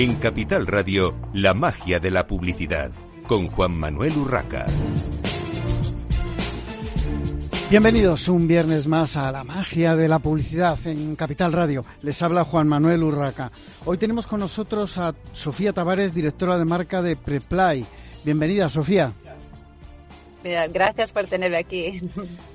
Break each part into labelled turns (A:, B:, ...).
A: En Capital Radio, la magia de la publicidad, con Juan Manuel Urraca.
B: Bienvenidos un viernes más a la magia de la publicidad en Capital Radio. Les habla Juan Manuel Urraca. Hoy tenemos con nosotros a Sofía Tavares, directora de marca de Preply. Bienvenida, Sofía.
C: Gracias por tenerme aquí.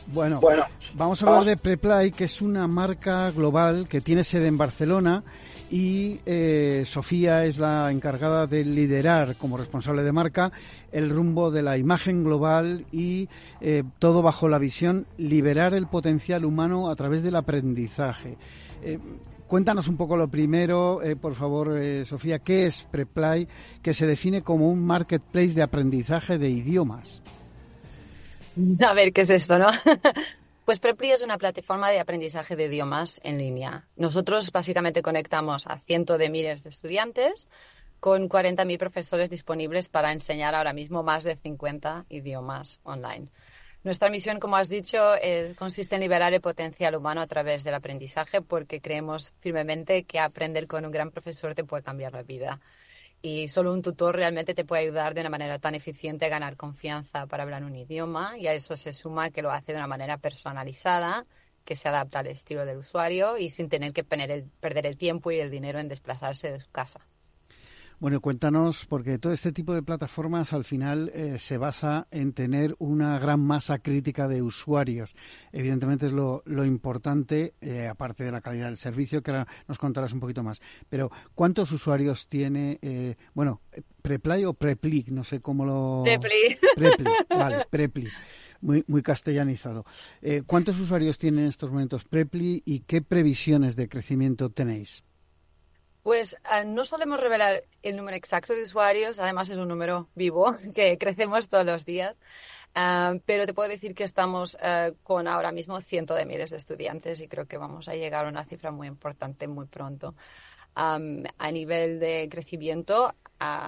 B: Bueno, bueno vamos a hablar de Preply, que es una marca global que tiene sede en Barcelona y eh, Sofía es la encargada de liderar como responsable de marca el rumbo de la imagen global y eh, todo bajo la visión liberar el potencial humano a través del aprendizaje. Eh, cuéntanos un poco lo primero, por favor, Sofía, ¿qué es Preply, que se define como un marketplace de aprendizaje de idiomas?
C: A ver, ¿qué es esto, no? Pues Preply es una plataforma de aprendizaje de idiomas en línea. Nosotros básicamente conectamos a cientos de miles de estudiantes con 40.000 profesores disponibles para enseñar ahora mismo más de 50 idiomas online. Nuestra misión, como has dicho, eh, consiste en liberar el potencial humano a través del aprendizaje porque creemos firmemente que aprender con un gran profesor te puede cambiar la vida y solo un tutor realmente te puede ayudar de una manera tan eficiente a ganar confianza para hablar un idioma y a eso se suma que lo hace de una manera personalizada, que se adapta al estilo del usuario y sin tener que perder el tiempo y el dinero en desplazarse de su casa.
B: Bueno, cuéntanos, porque todo este tipo de plataformas al final eh, se basa en tener una gran masa crítica de usuarios. Evidentemente es lo, importante, eh, aparte de la calidad del servicio, que ahora nos contarás un poquito más. Pero, ¿cuántos usuarios tiene, eh, bueno, Preply o Prepli? No sé cómo lo...
C: Prepli.
B: Prepli, vale, Prepli. Muy, muy castellanizado. ¿Cuántos usuarios tienen en estos momentos Prepli y qué previsiones de crecimiento tenéis?
C: Pues ah, no solemos revelar el número exacto de usuarios, además es un número vivo que crecemos todos los días, ah, pero te puedo decir que estamos ah, con ahora mismo cientos de miles de estudiantes y creo que vamos a llegar a una cifra muy importante muy pronto. a nivel de crecimiento,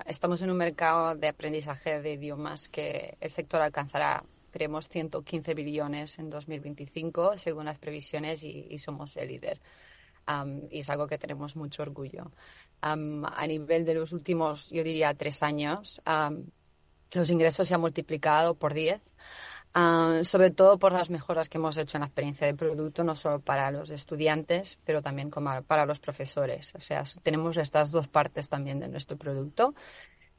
C: estamos en un mercado de aprendizaje de idiomas que el sector alcanzará creemos 115 billones en 2025 según las previsiones y somos el líder y es algo que tenemos mucho orgullo. a nivel de los últimos, yo diría, tres años, los ingresos se han multiplicado por 10. sobre todo por las mejoras que hemos hecho en la experiencia de producto, no solo para los estudiantes, pero también como para los profesores. O sea, tenemos estas dos partes también de nuestro producto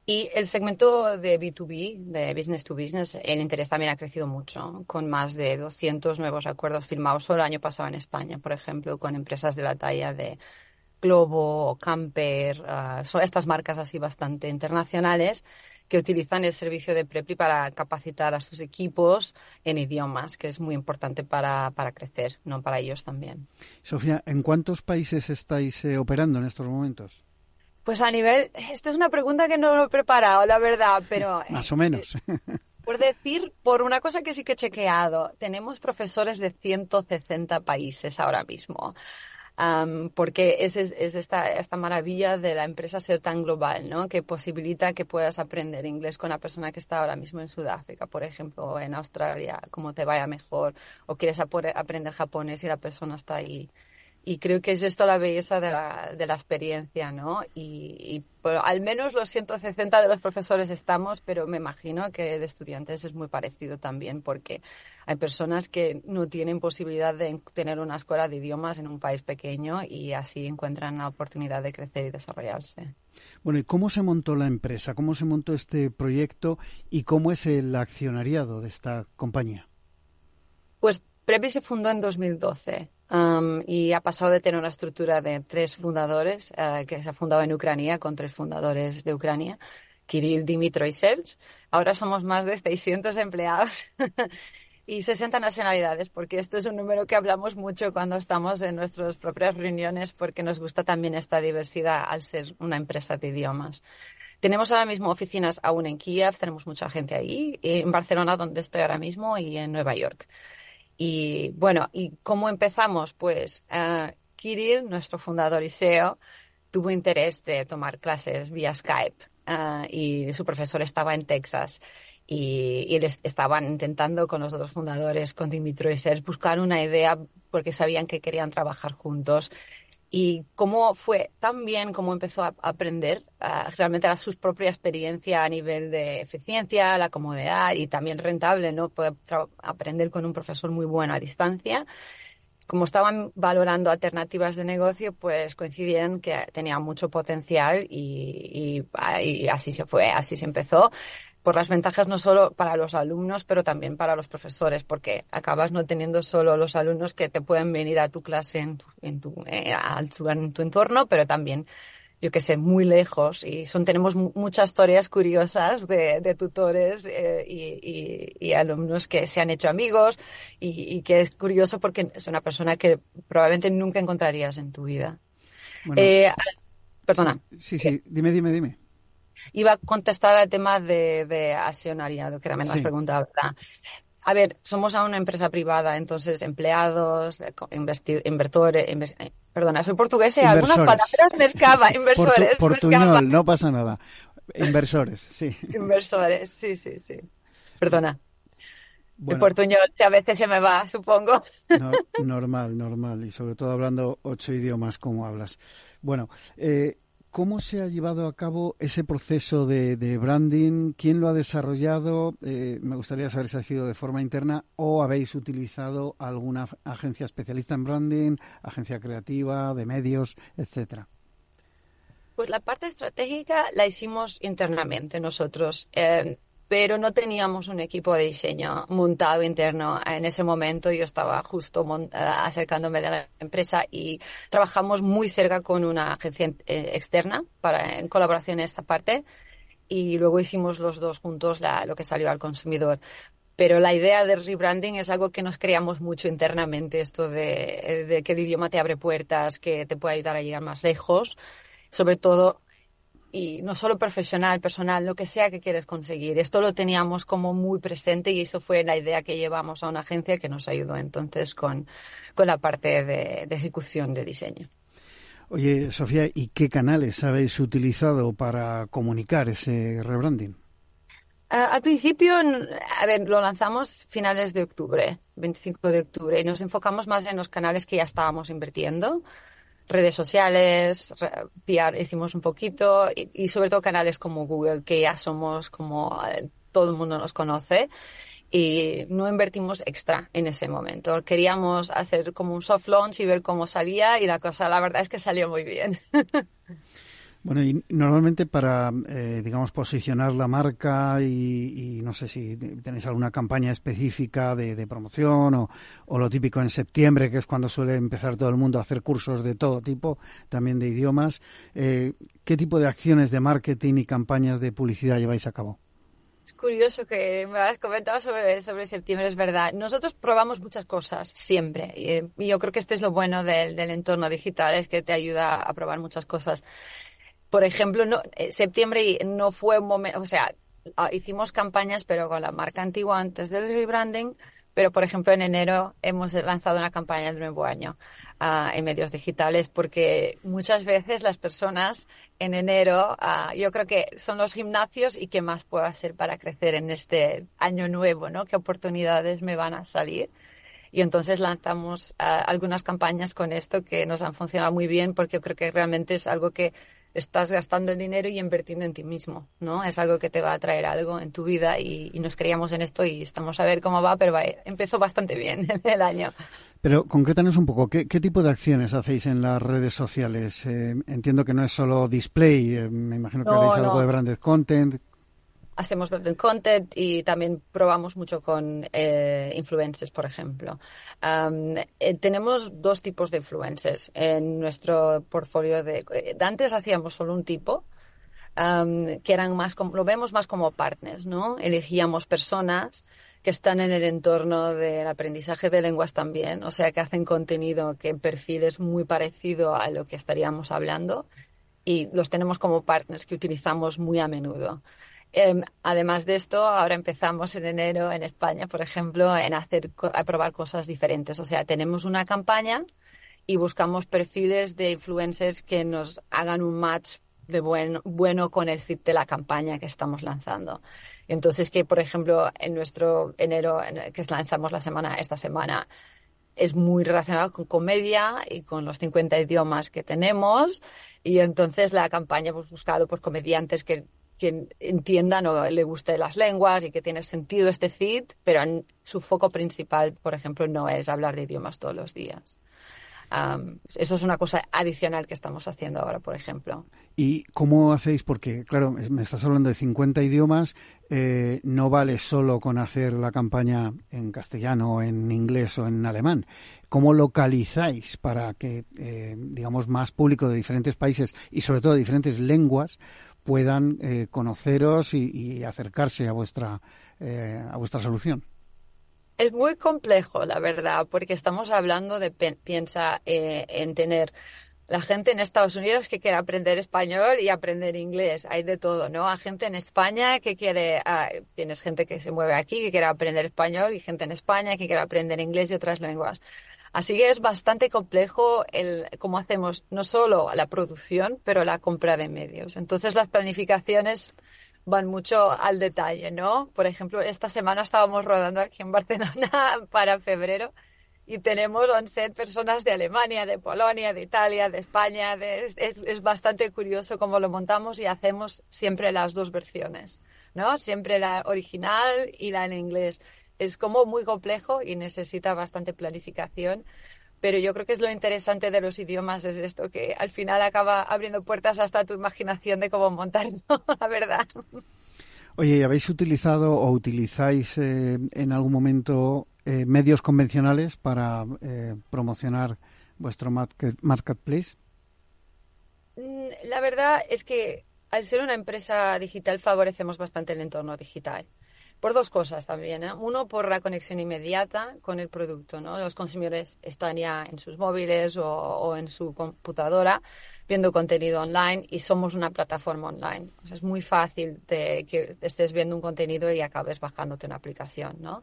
C: y el segmento de B2B, de business to business, el interés también ha crecido mucho, con más de 200 nuevos acuerdos firmados solo el año pasado en España, por ejemplo, con empresas de la talla de Globo, Camper, uh, son estas marcas así bastante internacionales que utilizan el servicio de Prepli para capacitar a sus equipos en idiomas, que es muy importante para, para crecer, no para ellos también.
B: Sofía, ¿en cuántos países estáis eh, operando en estos momentos?
C: Pues a nivel, esto es una pregunta que no lo he preparado, la verdad, pero...
B: Más o menos.
C: Por decir, por una cosa que sí que he chequeado, tenemos profesores de 160 países ahora mismo. porque es, es, esta, esta maravilla de la empresa ser tan global, ¿no? Que posibilita que puedas aprender inglés con una persona que está ahora mismo en Sudáfrica, por ejemplo, o en Australia, como te vaya mejor, o quieres aprender japonés y la persona está ahí y creo que es esto la belleza de la, de la experiencia, ¿no? Y, al menos los 160 de los profesores estamos, pero me imagino que de estudiantes es muy parecido también, porque hay personas que no tienen posibilidad de tener una escuela de idiomas en un país pequeño y así encuentran la oportunidad de crecer y desarrollarse.
B: Bueno, ¿y cómo se montó la empresa? ¿Cómo se montó este proyecto y cómo es el accionariado de esta compañía?
C: Pues Previ se fundó en 2012 Um, y ha pasado de tener una estructura de tres fundadores, uh, que se ha fundado en Ucrania con tres fundadores de Ucrania, Kirill, Dimitro y Serge. Ahora somos más de 600 empleados y 60 nacionalidades, porque esto es un número que hablamos mucho cuando estamos en nuestras propias reuniones, porque nos gusta también esta diversidad al ser una empresa de idiomas. Tenemos ahora mismo oficinas aún en Kiev, tenemos mucha gente ahí, en Barcelona, donde estoy ahora mismo, y en Nueva York. Y bueno, ¿y cómo empezamos? Pues uh, Kirill, nuestro fundador y SEO, tuvo interés de tomar clases vía Skype uh, y su profesor estaba en Texas. Y, y estaban intentando con los dos fundadores, con Dimitro y Serge, buscar una idea porque sabían que querían trabajar juntos y cómo fue tan bien cómo empezó a aprender realmente a su propia experiencia a nivel de eficiencia, la comodidad y también rentable, ¿no? Poder aprender con un profesor muy bueno a distancia. Como estaban valorando alternativas de negocio, pues coincidieron que tenía mucho potencial y, y así se fue, así se empezó por las ventajas no solo para los alumnos, pero también para los profesores, porque acabas no teniendo solo los alumnos que te pueden venir a tu clase en tu, en tu, eh, en tu entorno, pero también yo que sé, muy lejos. Y son, tenemos muchas historias curiosas de, de tutores eh, y, y, alumnos que se han hecho amigos. Y, y, que es curioso porque es una persona que probablemente nunca encontrarías en tu vida. eh, perdona.
B: Sí, sí, dime, dime, dime
C: iba a contestar al tema de, de accionariado, que también me has preguntado, ¿verdad? A ver, somos a una empresa privada, entonces empleados, inversores, eh, perdona, soy portuguesa y algunas palabras me escapan, inversores.
B: portuñol, no pasa nada. Inversores, sí.
C: Inversores, sí, sí, sí. Perdona. el portuñol a veces se me va, supongo.
B: normal, normal. Y sobre todo hablando ocho idiomas como hablas. Bueno, eh, ¿Cómo se ha llevado a cabo ese proceso de, branding? ¿Quién lo ha desarrollado? Eh, me gustaría saber si ha sido de forma interna o habéis utilizado alguna agencia especialista en branding, agencia creativa, de medios, etcétera.
C: Pues la parte estratégica la hicimos internamente nosotros. Eh, pero no teníamos un equipo de diseño montado interno en ese momento. Yo estaba justo eh, acercándome de la empresa y trabajamos muy cerca con una agencia eh, externa para en colaboración en esta parte y luego hicimos los dos juntos lo que salió al consumidor. Pero la idea del rebranding es algo que nos creamos mucho internamente, esto de, de que el idioma te abre puertas, que te puede ayudar a llegar más lejos sobre todo y no solo profesional, personal, lo que sea que quieres conseguir. Esto lo teníamos como muy presente y eso fue la idea que llevamos a una agencia que nos ayudó entonces con, con la parte de, ejecución de diseño.
B: Oye, Sofía, ¿y qué canales habéis utilizado para comunicar ese rebranding?
C: al principio, a ver, lo lanzamos finales de octubre, 25 de octubre, y nos enfocamos más en los canales que ya estábamos invirtiendo redes sociales, PR hicimos un poquito y, sobre todo canales como Google, que ya somos como eh, todo el mundo nos conoce y no invertimos extra en ese momento. Queríamos hacer como un soft launch y ver cómo salía y la cosa, la verdad es que salió muy bien.
B: Bueno, y normalmente para, eh, digamos, posicionar la marca y, no sé si tenéis alguna campaña específica de, promoción o, lo típico en septiembre, que es cuando suele empezar todo el mundo a hacer cursos de todo tipo, también de idiomas. Eh, ¿Qué tipo de acciones de marketing y campañas de publicidad lleváis a cabo?
C: Es curioso que me has comentado sobre, sobre septiembre, es verdad. Nosotros probamos muchas cosas, siempre. Y, yo creo que este es lo bueno del, del entorno digital, es que te ayuda a probar muchas cosas por ejemplo, no, eh, septiembre no fue un momento, o sea, ah, hicimos campañas, pero con la marca antigua antes del rebranding, pero por ejemplo en enero hemos lanzado una campaña del nuevo año uh, en medios digitales porque muchas veces las personas en enero, uh, yo creo que son los gimnasios y qué más puedo hacer para crecer en este año nuevo, ¿no? ¿Qué oportunidades me van a salir? Y entonces lanzamos algunas campañas con esto que nos han funcionado muy bien porque yo creo que realmente es algo que estás gastando el dinero y invirtiendo en ti mismo, ¿no? Es algo que te va a traer algo en tu vida y, nos creíamos en esto y estamos a ver cómo va, pero empezó bastante bien el año.
B: Pero concrétanos un poco, ¿qué, tipo de acciones hacéis en las redes sociales? Eh, entiendo que no es solo display, eh, me imagino que haréis algo de branded content
C: hacemos branded content y también probamos mucho con eh, influencers, por ejemplo. Eh, tenemos dos tipos de influencers en nuestro portfolio. De, eh, antes hacíamos solo un tipo, que eran más, como, lo vemos más como partners, ¿no? Elegíamos personas que están en el entorno del aprendizaje de lenguas también, o sea, que hacen contenido que en perfil es muy parecido a lo que estaríamos hablando y los tenemos como partners que utilizamos muy a menudo. Em, además de esto, ahora empezamos en enero en España, por ejemplo, en hacer, a probar cosas diferentes. O sea, tenemos una campaña y buscamos perfiles de influencers que nos hagan un match de buen, bueno con el fit de la campaña que estamos lanzando. Entonces, que por ejemplo, en nuestro enero, que lanzamos la semana, esta semana, es muy relacionado con comedia y con los 50 idiomas que tenemos. Y entonces la campaña hemos buscado por comediantes que, que entiendan o le guste las lenguas y que tiene sentido este feed, pero su foco principal, por ejemplo, no es hablar de idiomas todos los días eso es una cosa adicional que estamos haciendo ahora, por ejemplo.
B: ¿Y cómo hacéis? Porque, claro, me estás hablando de 50 idiomas, eh, no vale solo con hacer la campaña en castellano, en inglés o en alemán. ¿Cómo localizáis para que, eh, digamos, más público de diferentes países y sobre todo de diferentes lenguas puedan eh, conoceros y, acercarse a vuestra, a vuestra solución?
C: Es muy complejo, la verdad, porque estamos hablando de, piensa eh, en tener la gente en Estados Unidos que quiere aprender español y aprender inglés. Hay de todo, ¿no? Hay gente en España que quiere, ah, tienes gente que se mueve aquí que quiere aprender español y gente en España que quiere aprender inglés y otras lenguas. Así que es bastante complejo el cómo hacemos no solo la producción, pero la compra de medios. Entonces las planificaciones van mucho al detalle, ¿no? Por ejemplo, esta semana estábamos rodando aquí en Barcelona para febrero y tenemos 11 personas de Alemania, de Polonia, de Italia, de España. es, bastante curioso cómo lo montamos y hacemos siempre las dos versiones, ¿no? Siempre la original y la en inglés. Es como muy complejo y necesita bastante planificación pero yo creo que es lo interesante de los idiomas es esto, que al final acaba abriendo puertas hasta tu imaginación de cómo montarlo, la verdad.
B: Oye, ¿habéis utilizado o utilizáis eh, en algún momento eh, medios convencionales para eh, promocionar vuestro marketplace?
C: Mm, la verdad es que al ser una empresa digital favorecemos bastante el entorno digital por dos cosas también. ¿eh? Uno, por la conexión inmediata con el producto. ¿no? Los consumidores están ya en sus móviles o, en su computadora viendo contenido online y somos una plataforma online. es muy fácil que estés viendo un contenido y acabes bajándote una aplicación. ¿no?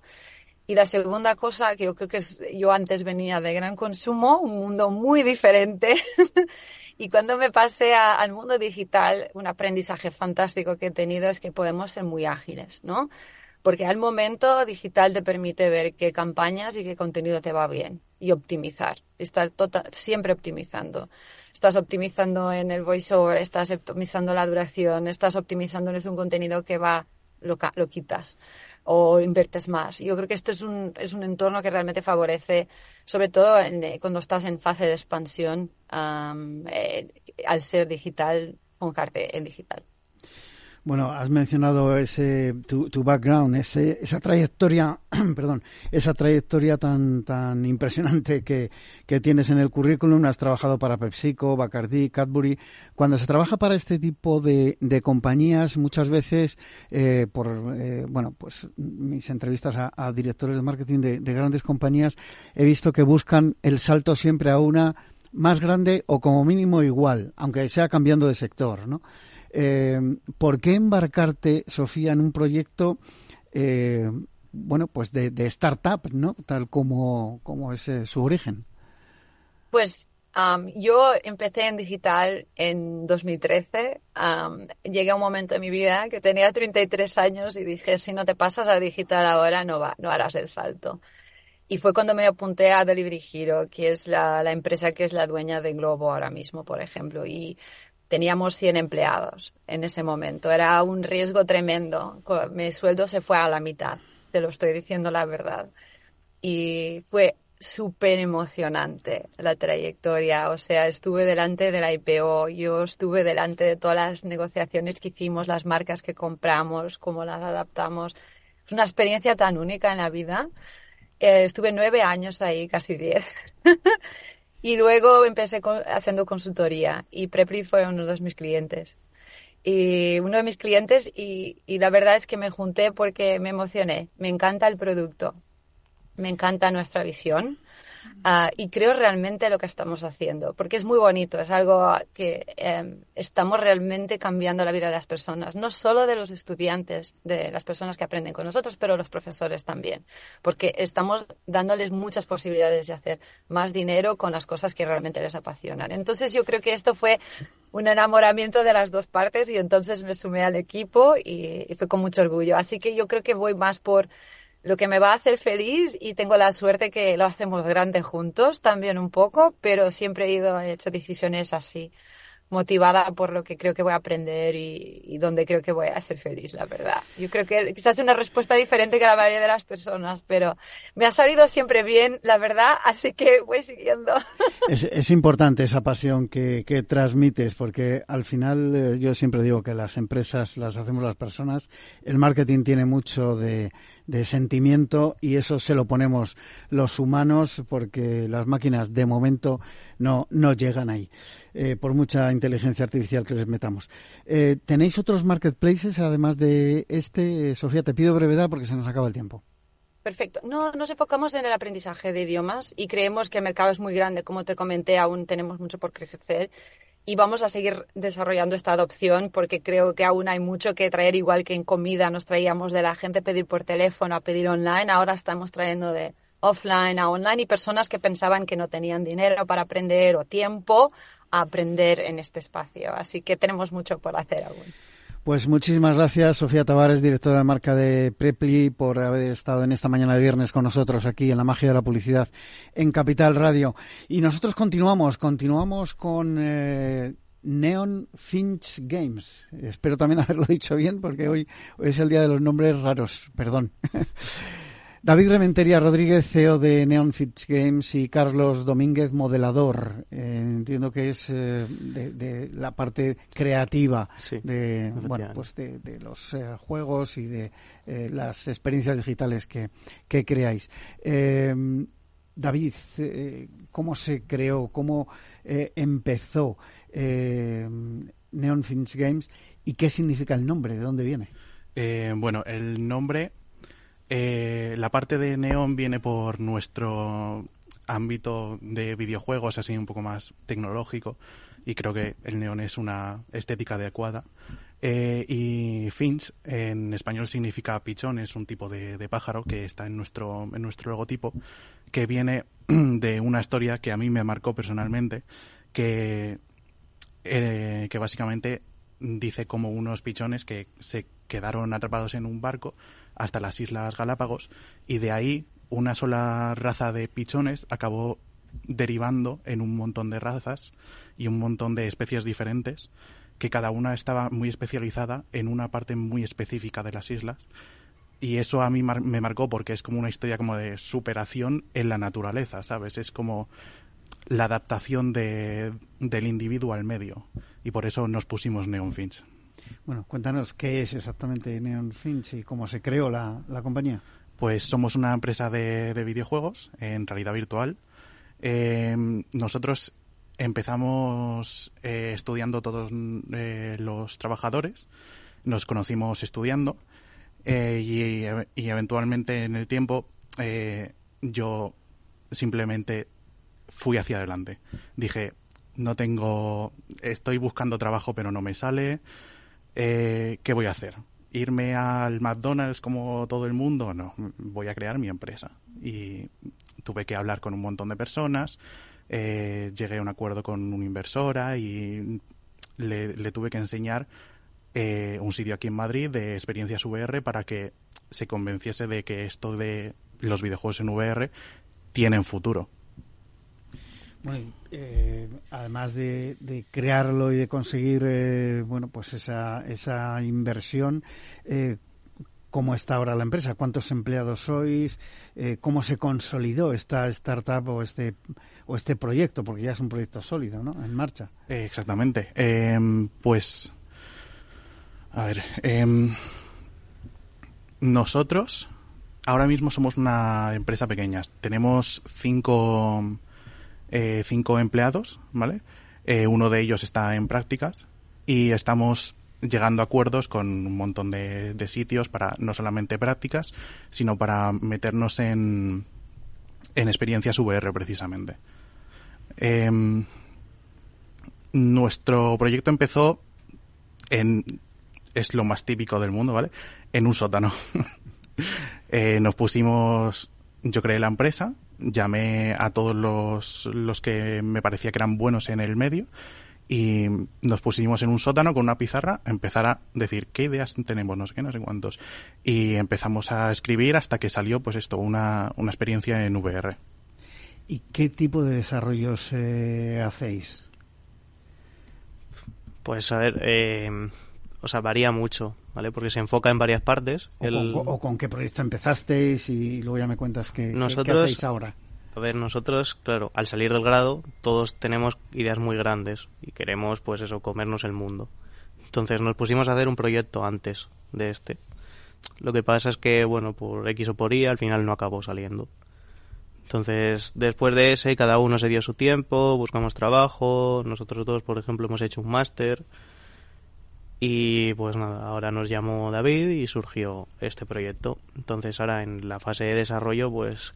C: Y la segunda cosa, que yo creo que es, yo antes venía de gran consumo, un mundo muy diferente. y cuando me pasé al mundo digital, un aprendizaje fantástico que he tenido es que podemos ser muy ágiles, ¿no? Porque al momento digital te permite ver qué campañas y qué contenido te va bien y optimizar, estar tota-, siempre optimizando. Estás optimizando en el voiceover, estás optimizando la duración, estás optimizando en un contenido que va, lo, lo quitas o inviertes más. Yo creo que esto es un, es un entorno que realmente favorece, sobre todo eh, cuando estás en fase de expansión, eh, al ser digital, fijarte en digital.
B: Bueno, has mencionado ese tu, tu background, ese, esa trayectoria, perdón, esa trayectoria tan tan impresionante que, que, tienes en el currículum. Has trabajado para PepsiCo, Bacardi, Cadbury. Cuando se trabaja para este tipo de, de compañías, muchas veces eh, por eh, bueno, pues mis entrevistas a, directores de marketing de, de grandes compañías he visto que buscan el salto siempre a una más grande o como mínimo igual, aunque sea cambiando de sector, ¿no? Eh, ¿Por qué embarcarte, Sofía, en un proyecto, eh, bueno, pues de, startup, ¿no? Tal como, como es eh, su origen.
C: Pues yo empecé en digital en 2013. llegué a un momento en mi vida que tenía 33 años y dije, si no te pasas a digital ahora, no, va, no harás el salto. Y fue cuando me apunté a Delivery Hero, que es la, la, empresa que es la dueña de Globo ahora mismo, por ejemplo. Y teníamos 100 empleados en ese momento. Era un riesgo tremendo. Mi sueldo se fue a la mitad, te lo estoy diciendo la verdad. Y fue súper emocionante la trayectoria. O sea, estuve delante de la IPO, yo estuve delante de todas las negociaciones que hicimos, las marcas que compramos, cómo las adaptamos. Es una experiencia tan única en la vida. Eh, estuve nueve años ahí, casi diez. Y luego empecé haciendo consultoría y Prepri fue uno de mis clientes. Y uno de mis clientes y, y la verdad es que me junté porque me emocioné. Me encanta el producto, me encanta nuestra visión Ah, y creo realmente lo que estamos haciendo, porque es muy bonito, es algo que em, estamos realmente cambiando la vida de las personas, no solo de los estudiantes, de las personas que aprenden con nosotros, pero los profesores también, porque estamos dándoles muchas posibilidades de hacer más dinero con las cosas que realmente les apasionan. Entonces yo creo que esto fue un enamoramiento de las dos partes y entonces me sumé al equipo y fue con mucho orgullo. Así que yo creo que voy más por lo que me va a hacer feliz y tengo la suerte que lo hacemos grande juntos también un poco, pero siempre he ido, he hecho decisiones así motivada por lo que creo que voy a aprender y, donde creo que voy a ser feliz, la verdad. Yo creo que quizás es una respuesta diferente que la mayoría de las personas, pero me ha salido siempre bien, la verdad, así que voy siguiendo.
B: Es, importante esa pasión que, transmites, porque al final eh, yo siempre digo que las empresas las hacemos las personas, el marketing tiene mucho de de sentimiento y eso se lo ponemos los humanos porque las máquinas de momento no, no llegan ahí, eh, por mucha inteligencia artificial que les metamos. Eh, ¿Tenéis otros marketplaces además de este? Sofía, te pido brevedad porque se nos acaba el tiempo.
C: Perfecto. No nos enfocamos en el aprendizaje de idiomas y creemos que el mercado es muy grande. Como te comenté, aún tenemos mucho por crecer y vamos a seguir desarrollando esta adopción porque creo que aún hay mucho que traer, igual que en comida nos traíamos de la gente pedir por teléfono a pedir online, ahora estamos trayendo de offline a online y personas que pensaban que no tenían dinero para aprender o tiempo a aprender en este espacio. Así que tenemos mucho por hacer aún.
B: Pues muchísimas gracias, Sofía Tavares, directora de marca de Prepli, por haber estado en esta mañana de viernes con nosotros aquí en la magia de la publicidad en Capital Radio. Y nosotros continuamos, continuamos con eh, Neon Finch Games. Espero también haberlo dicho bien porque hoy, hoy es el día de los nombres raros, perdón. David Rementería Rodríguez, CEO de Neon Fitch Games, y Carlos Domínguez, modelador. Eh, entiendo que es eh, de, la parte creativa de, bueno, pues de, los eh, juegos y de las experiencias digitales que, que creáis. David, ¿cómo se creó? ¿Cómo empezó Neon Finch Games? ¿Y qué significa el nombre? ¿De dónde viene?
D: bueno, el nombre eh, la parte de neón viene por nuestro ámbito de videojuegos, así un poco más tecnológico, y creo que el neón es una estética adecuada. Eh, y Finch en español significa pichón, es un tipo de, pájaro que está en nuestro, en nuestro logotipo, que viene de una historia que a mí me marcó personalmente, que, eh, que básicamente dice como unos pichones que se quedaron atrapados en un barco hasta las Islas Galápagos y de ahí una sola raza de pichones acabó derivando en un montón de razas y un montón de especies diferentes que cada una estaba muy especializada en una parte muy específica de las islas y eso a mí me marcó porque es como una historia como de superación en la naturaleza, ¿sabes? Es como la adaptación de, del individuo al medio y por eso nos pusimos Neon Finch.
B: Bueno, cuéntanos qué es exactamente Neon Finch y cómo se creó la, compañía.
D: Pues somos una empresa de, videojuegos en realidad virtual. Eh, nosotros empezamos eh, estudiando todos eh, los trabajadores, nos conocimos estudiando y, y, eventualmente en el tiempo yo simplemente fui hacia adelante. Dije, no tengo, estoy buscando trabajo pero no me sale, eh, ¿qué voy a hacer? ¿Irme al McDonald's como todo el mundo? No, voy a crear mi empresa. Y tuve que hablar con un montón de personas, eh, llegué a un acuerdo con una inversora y le, tuve que enseñar eh, un sitio aquí en Madrid de experiencias VR para que se convenciese de que esto de los videojuegos en VR tienen futuro.
B: Bueno, eh, además de, crearlo y de conseguir, eh, bueno, pues esa, esa inversión, eh, ¿cómo está ahora la empresa? ¿Cuántos empleados sois? Eh, ¿Cómo se consolidó esta startup o este o este proyecto? Porque ya es un proyecto sólido, ¿no? En marcha.
D: exactamente. Em, pues, a ver, em, nosotros ahora mismo somos una empresa pequeña. Tenemos cinco eh, cinco empleados, ¿vale? Eh, uno de ellos está en prácticas y estamos llegando a acuerdos con un montón de, sitios para no solamente prácticas, sino para meternos en, en experiencias VR precisamente. Em, nuestro proyecto empezó en es lo más típico del mundo, ¿vale? En un sótano. Eh, nos pusimos, yo creé la empresa, llamé a todos los, los que me parecía que eran buenos en el medio y nos pusimos en un sótano con una pizarra a empezar a decir qué ideas tenemos, no sé qué, no sé cuántos. Y empezamos a escribir hasta que salió, pues esto, una, una experiencia en VR.
B: ¿Y qué tipo de desarrollos eh, hacéis?
E: Pues a ver, eh, o sea, varía mucho, ¿vale? Porque se enfoca en varias partes.
B: ¿O, con, qué proyecto empezasteis? Y luego ya me cuentas qué, Nosotros, qué hacéis ahora.
E: A ver, nosotros, claro, al salir del grado, todos tenemos ideas muy grandes y queremos, pues eso, comernos el mundo. Entonces nos pusimos a hacer un proyecto antes de este. Lo que pasa es que, bueno, por X o por Y, al final no acabó saliendo. Entonces, después de ese, cada uno se dio su tiempo, buscamos trabajo, nosotros dos, por ejemplo, hemos hecho un máster. Y pues nada, ahora nos llamó David y surgió este proyecto. Entonces ahora en la fase de desarrollo pues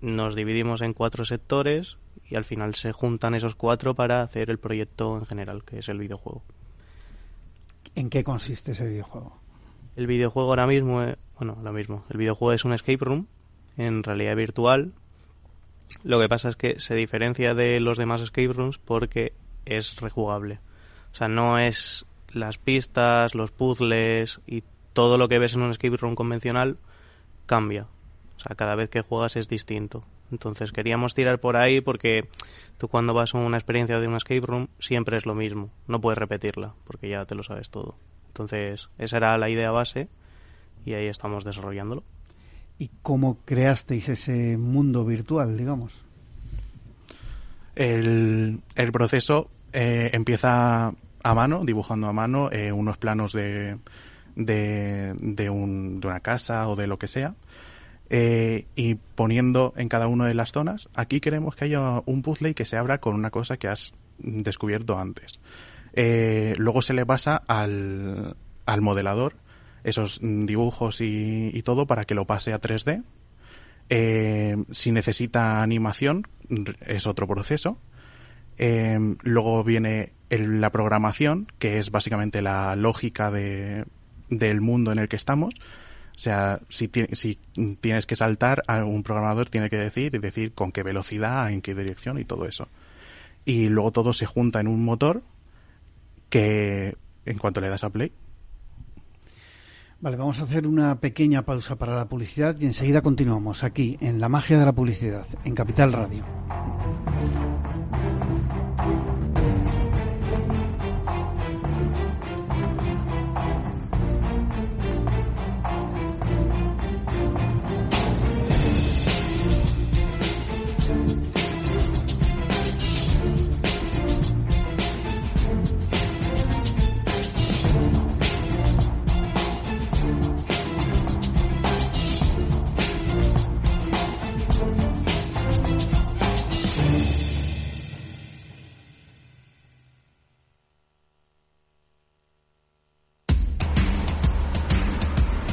E: nos dividimos en cuatro sectores y al final se juntan esos cuatro para hacer el proyecto en general, que es el videojuego.
B: ¿En qué consiste ese videojuego?
E: El videojuego ahora mismo, bueno, lo mismo. El videojuego es un escape room en realidad virtual lo que pasa es que se diferencia de los demás escape rooms porque es rejugable. O sea, no es las pistas, los puzzles y todo lo que ves en un escape room convencional cambia. O sea, cada vez que juegas es distinto. Entonces queríamos tirar por ahí porque tú cuando vas a una experiencia de un escape room siempre es lo mismo. No puedes repetirla porque ya te lo sabes todo. Entonces esa era la idea base y ahí estamos desarrollándolo.
B: ¿Y cómo creasteis ese mundo virtual, digamos?
D: El, proceso eh, empieza a mano, dibujando a mano eh, unos planos de, de, de, una casa o de lo que sea. Eh, y poniendo en cada una de las zonas, aquí queremos que haya un puzzle y que se abra con una cosa que has descubierto antes. luego se le pasa al, al modelador esos dibujos y, todo para que lo pase a 3D. Eh, si necesita animación, es otro proceso. Eh, luego viene la programación, que es básicamente la lógica de, del mundo en el que estamos. O sea, si, si tienes que saltar, un programador tiene que decir y decir con qué velocidad, en qué dirección y todo eso. Y luego todo se junta en un motor que en cuanto le das a play
B: Vale, vamos a hacer una pequeña pausa para la publicidad y enseguida continuamos aquí en La magia de la publicidad, en Capital Radio.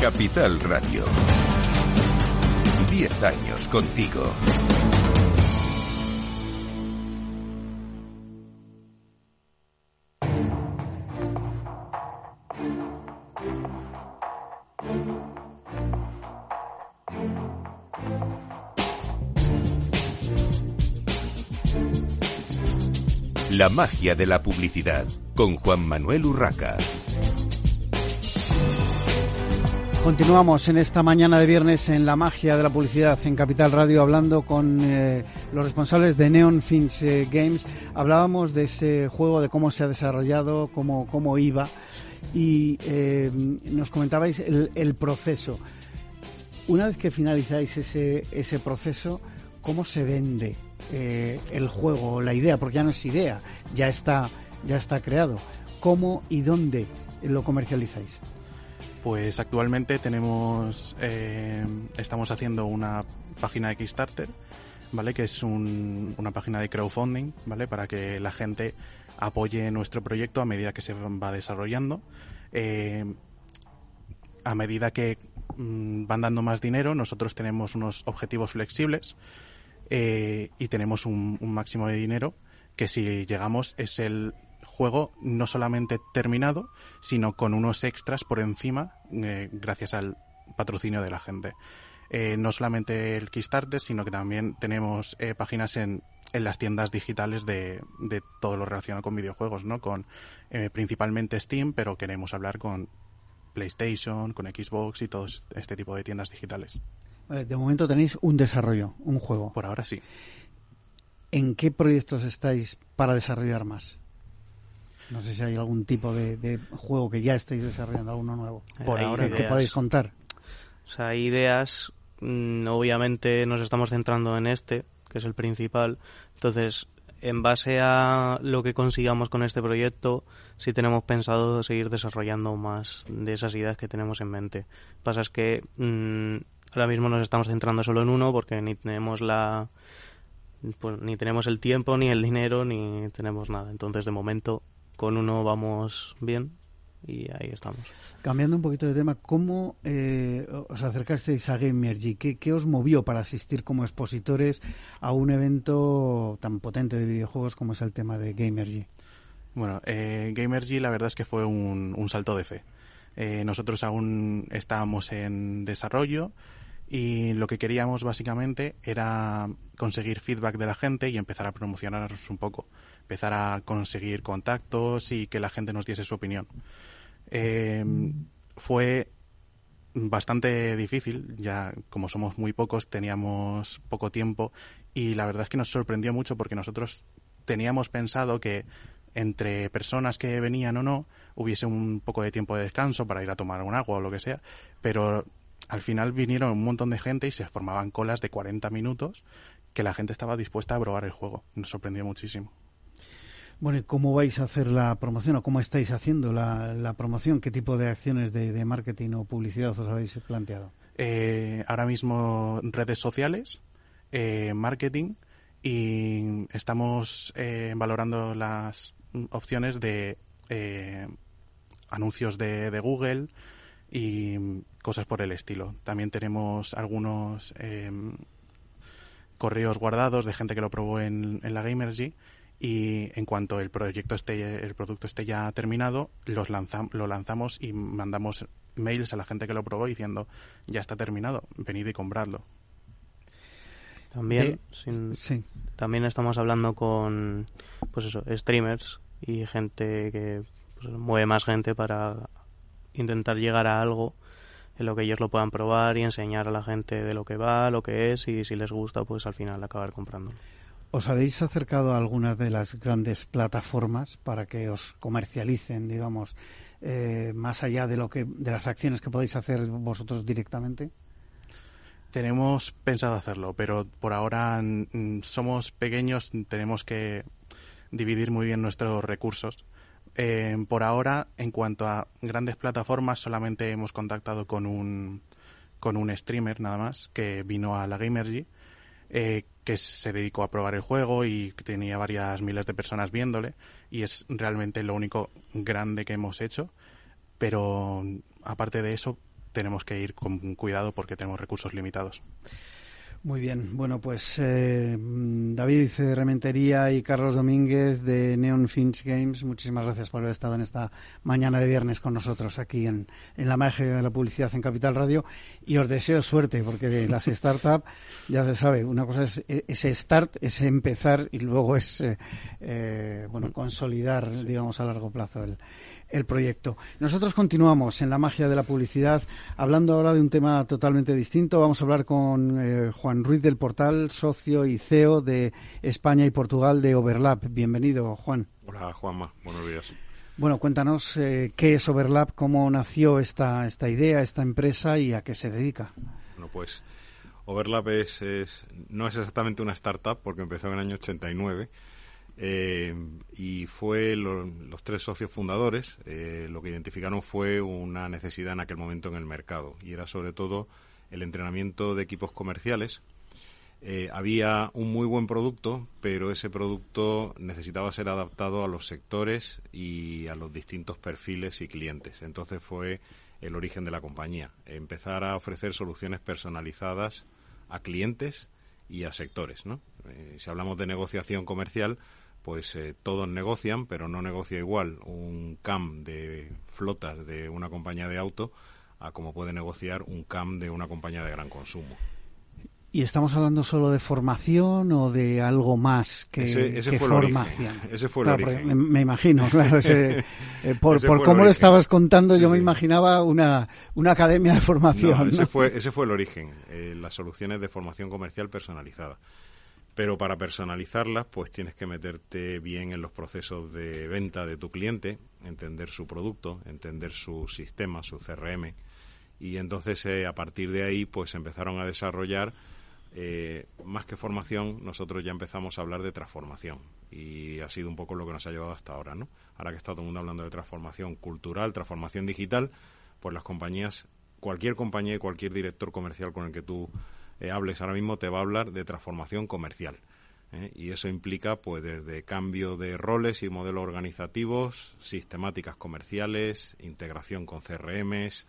A: Capital Radio. Diez años contigo. La magia de la publicidad con Juan Manuel Urraca.
B: Continuamos en esta mañana de viernes en la magia de la publicidad en Capital Radio hablando con eh, los responsables de Neon Finch eh, Games. Hablábamos de ese juego, de cómo se ha desarrollado, cómo, cómo iba y eh, nos comentabais el, proceso. Una vez que finalizáis ese, ese proceso, ¿cómo se vende el juego, la idea? Porque ya no es idea, ya está, ya está creado. ¿Cómo y dónde lo comercializáis?
D: Pues actualmente tenemos, eh, estamos haciendo una página de Kickstarter, ¿vale? Que es una página de crowdfunding, ¿vale? Para que la gente apoye nuestro proyecto a medida que se va desarrollando. Eh, a medida que mm, van dando más dinero, nosotros tenemos unos objetivos flexibles eh, y tenemos un máximo de dinero que si llegamos es el juego no solamente terminado, sino con unos extras por encima, eh, gracias al patrocinio de la gente. Eh, no solamente el Kickstarter, sino que también tenemos eh, páginas en, en, las tiendas digitales de, de, todo lo relacionado con videojuegos, ¿no? Con principalmente Steam, pero queremos hablar con PlayStation, con Xbox y todo este tipo de tiendas digitales.
B: De momento tenéis un desarrollo, un juego.
D: Por ahora sí.
B: ¿En qué proyectos estáis para desarrollar más? No sé si hay algún tipo de, juego que ya estéis desarrollando, alguno nuevo.
E: Por ahora,
B: que podéis contar?
E: O sea, hay ideas, mm, obviamente nos estamos centrando en este, que es el principal. Entonces, en base a lo que consigamos con este proyecto, sí tenemos pensado seguir desarrollando más de esas ideas que tenemos en mente. Pasa es que mm, ahora mismo nos estamos centrando solo en uno porque ni tenemos la pues, ni tenemos el tiempo, ni el dinero, ni tenemos nada. Entonces, de momento, con uno vamos bien y ahí estamos.
B: Cambiando un poquito de tema, ¿cómo eh, os acercasteis a Gamergy? ¿Qué, ¿Qué os movió para asistir como expositores a un evento tan potente de videojuegos como es el tema de Gamergy?
D: Bueno, eh, Gamergy la verdad es que fue un, salto de fe. Eh, nosotros aún estábamos en desarrollo y lo que queríamos básicamente era conseguir feedback de la gente y empezar a promocionarnos un poco empezar a conseguir contactos y que la gente nos diese su opinión. Eh, fue bastante difícil, ya como somos muy pocos, teníamos poco tiempo y la verdad es que nos sorprendió mucho porque nosotros teníamos pensado que entre personas que venían o no hubiese un poco de tiempo de descanso para ir a tomar un agua o lo que sea, pero al final vinieron un montón de gente y se formaban colas de 40 minutos que la gente estaba dispuesta a probar el juego. Nos sorprendió muchísimo.
B: Bueno, ¿y cómo vais a hacer la promoción o cómo estáis haciendo la, promoción? ¿Qué tipo de acciones de, marketing o publicidad os habéis planteado?
D: Eh, ahora mismo redes sociales, eh, marketing y estamos eh, valorando las opciones de anuncios de, Google y cosas por el estilo. También tenemos algunos correos guardados de gente que lo probó en, en la Gamergy y en cuanto el proyecto esté el producto esté ya terminado los lo lanzamos y mandamos mails a la gente que lo probó diciendo ya está terminado venid y compradlo
E: también también estamos hablando con pues eso streamers y gente que pues, mueve más gente para intentar llegar a algo en lo que ellos lo puedan probar y enseñar a la gente de lo que va, lo que es y si les gusta pues al final acabar comprándolo.
B: ¿Os habéis acercado a algunas de las grandes plataformas para que os comercialicen, digamos, eh, más allá de lo que de las acciones que podéis hacer vosotros directamente?
D: Tenemos pensado hacerlo, pero por ahora somos pequeños, tenemos que dividir muy bien nuestros recursos. Eh, por ahora, en cuanto a grandes plataformas, solamente hemos contactado con un, con un streamer nada más que vino a la Gamergy eh, que se dedicó a probar el juego y tenía varias miles de personas viéndole y es realmente lo único grande que hemos hecho pero aparte de eso tenemos que ir con cuidado porque tenemos recursos limitados.
B: Muy bien, bueno, pues eh, David Rementería y Carlos Domínguez de Neon Finch Games, muchísimas gracias por haber estado en esta mañana de viernes con nosotros aquí en, en la magia de la publicidad en Capital Radio. Y os deseo suerte porque las startups, ya se sabe, una cosa es ese start, es empezar y luego es, eh, eh, bueno, consolidar, digamos, a largo plazo el, el proyecto. Nosotros continuamos en la magia de la publicidad, hablando ahora de un tema totalmente distinto. Vamos a hablar con eh, Juan Ruiz del Portal, socio y CEO de España y Portugal de Overlap. Bienvenido, Juan.
F: Hola, Juanma. Buenos días.
B: Bueno, cuéntanos eh, qué es Overlap, cómo nació esta, esta idea, esta empresa y a qué se dedica.
F: Bueno, pues Overlap es, es, no es exactamente una startup porque empezó en el año 89 eh, y fue los tres socios fundadores eh, lo que identificaron fue una necesidad en aquel momento en el mercado y era sobre todo el entrenamiento de equipos comerciales. Eh, había un muy buen producto, pero ese producto necesitaba ser adaptado a los sectores y a los distintos perfiles y clientes. Entonces fue el origen de la compañía, empezar a ofrecer soluciones personalizadas a clientes y a sectores. ¿no? si hablamos de negociación comercial, pues eh, todos negocian, pero no negocia igual un CAM de flotas de una compañía de auto a como puede negociar un CAM de una compañía de gran consumo.
B: ¿Y estamos hablando solo de formación o de algo más que,
F: ese, fue
B: formación?
F: ese fue el origen.
B: Me, imagino, claro. Eh, por, por cómo lo estabas contando, yo me imaginaba una, una academia de formación.
F: ese, Fue, ese fue el origen, eh, las soluciones de formación comercial personalizada pero para personalizarlas pues tienes que meterte bien en los procesos de venta de tu cliente, entender su producto, entender su sistema, su CRM y entonces eh, a partir de ahí pues empezaron a desarrollar eh, más que formación, nosotros ya empezamos a hablar de transformación y ha sido un poco lo que nos ha llevado hasta ahora, ¿no? Ahora que está todo el mundo hablando de transformación cultural, transformación digital, pues las compañías, cualquier compañía y cualquier director comercial con el que tú eh, hables ahora mismo te va a hablar de transformación comercial. ¿eh? Y eso implica, pues, desde cambio de roles y modelos organizativos, sistemáticas comerciales, integración con CRMs,